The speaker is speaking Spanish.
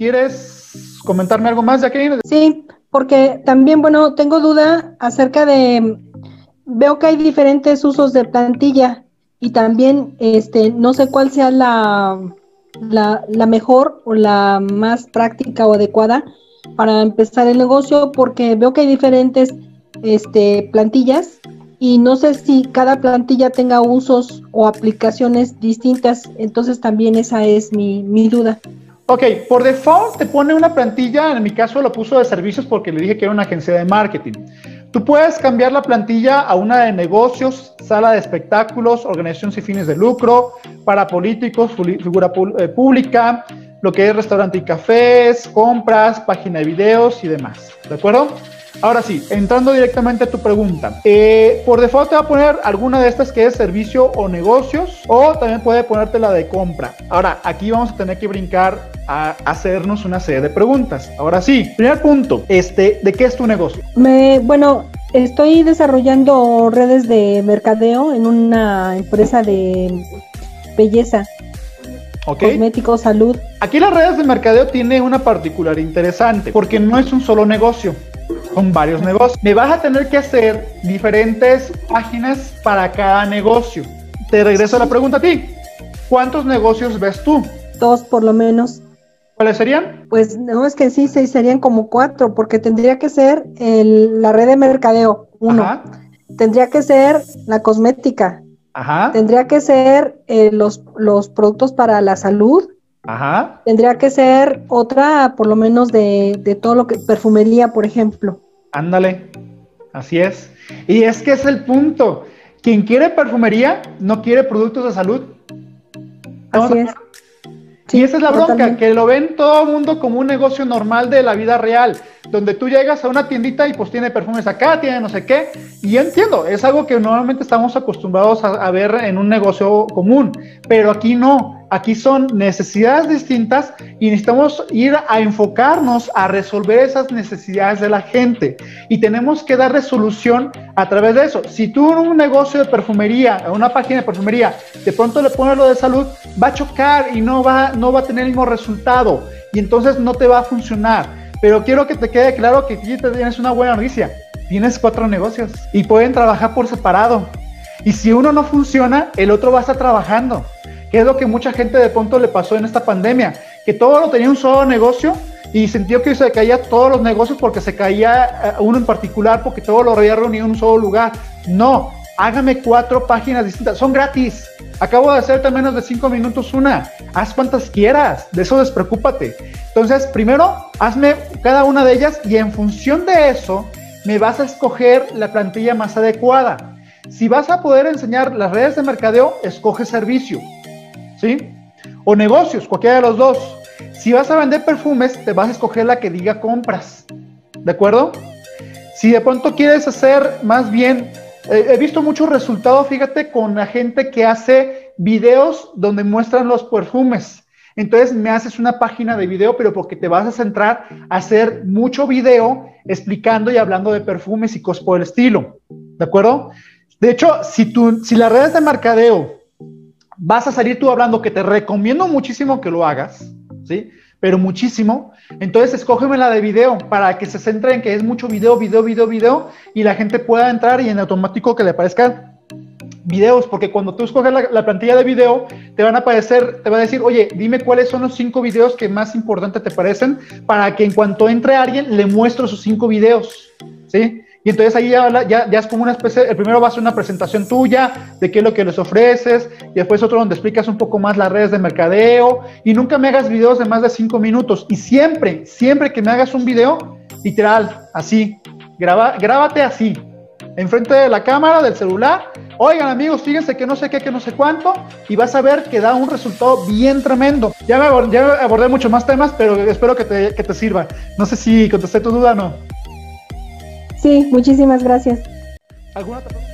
¿Quieres comentarme algo más, Jacqueline? Sí, porque también, bueno, tengo duda acerca de, veo que hay diferentes usos de plantilla y también, este, no sé cuál sea la, la, la mejor o la más práctica o adecuada para empezar el negocio, porque veo que hay diferentes este, plantillas y no sé si cada plantilla tenga usos o aplicaciones distintas, entonces también esa es mi, mi duda. Ok, por default te pone una plantilla, en mi caso lo puso de servicios porque le dije que era una agencia de marketing. Tú puedes cambiar la plantilla a una de negocios, sala de espectáculos, organización sin fines de lucro, para políticos, figura eh, pública, lo que es restaurante y cafés, compras, página de videos y demás. ¿De acuerdo? Ahora sí, entrando directamente a tu pregunta. Eh, por default te va a poner alguna de estas que es servicio o negocios o también puede ponerte la de compra. Ahora, aquí vamos a tener que brincar a hacernos una serie de preguntas. Ahora sí, primer punto, este, ¿de qué es tu negocio? Me, bueno, estoy desarrollando redes de mercadeo en una empresa de belleza. Okay. Cosmético, salud. Aquí las redes de mercadeo tiene una particularidad interesante porque no es un solo negocio con varios negocios. Me vas a tener que hacer diferentes páginas para cada negocio. Te regreso la pregunta a ti. ¿Cuántos negocios ves tú? Dos por lo menos. ¿Cuáles serían? Pues no, es que sí, serían como cuatro, porque tendría que ser la red de mercadeo, uno. Tendría que ser la cosmética. Ajá. Tendría que ser eh, los, los productos para la salud. Ajá. Tendría que ser otra, por lo menos, de, de todo lo que, perfumería, por ejemplo. Ándale, así es. Y es que es el punto. Quien quiere perfumería no quiere productos de salud. Así es. y esa es la bronca, que lo ven todo el mundo como un negocio normal de la vida real, donde tú llegas a una tiendita y pues tiene perfumes acá, tiene no sé qué, y yo entiendo, es algo que normalmente estamos acostumbrados a ver en un negocio común, pero aquí no. Aquí son necesidades distintas y necesitamos ir a enfocarnos a resolver esas necesidades de la gente y tenemos que dar resolución a través de eso. Si tú en un negocio de perfumería, una página de perfumería, de pronto le pones lo de salud, va a chocar y no va, no va a tener el mismo resultado y entonces no te va a funcionar. Pero quiero que te quede claro que aquí tienes una buena noticia. Tienes cuatro negocios y pueden trabajar por separado. Y si uno no funciona, el otro va a estar trabajando que es lo que mucha gente de pronto le pasó en esta pandemia, que todo lo tenía un solo negocio y sintió que se caía todos los negocios porque se caía eh, uno en particular porque todo lo había reunido en un solo lugar. No, hágame cuatro páginas distintas, son gratis. Acabo de hacerte menos de cinco minutos una. Haz cuantas quieras, de eso despreocúpate. Entonces, primero, hazme cada una de ellas y en función de eso, me vas a escoger la plantilla más adecuada. Si vas a poder enseñar las redes de mercadeo, escoge servicio. ¿Sí? O negocios, cualquiera de los dos. Si vas a vender perfumes, te vas a escoger la que diga compras, ¿de acuerdo? Si de pronto quieres hacer más bien, he visto muchos resultados, fíjate, con la gente que hace videos donde muestran los perfumes. Entonces me haces una página de video, pero porque te vas a centrar a hacer mucho video explicando y hablando de perfumes y cosas por el estilo. ¿De acuerdo? De hecho, si, tú, si las redes de mercadeo vas a salir tú hablando que te recomiendo muchísimo que lo hagas, ¿sí? Pero muchísimo. Entonces, escógeme la de video para que se centre en que es mucho video, video, video, video y la gente pueda entrar y en automático que le aparezcan videos, porque cuando tú escoges la, plantilla de video, te van a aparecer, te va a decir, oye, dime cuáles son los cinco videos que más importantes te parecen para que en cuanto entre alguien le muestro esos cinco videos, ¿sí? Y entonces ahí ya, ya, es como una especie, el primero va a ser una presentación tuya de qué es lo que les ofreces, y después otro donde explicas un poco más las redes de mercadeo, y nunca me hagas videos de más de cinco minutos. Y siempre, siempre que me hagas un video, literal, así, graba, grábate así, enfrente de la cámara, del celular. Oigan amigos, fíjense que no sé qué, que no sé cuánto, y vas a ver que da un resultado bien tremendo. Ya me abordé, ya abordé más temas, pero espero que te, que te sirva. No sé si contesté tu duda o no. Sí, muchísimas gracias. ¿Alguna otra?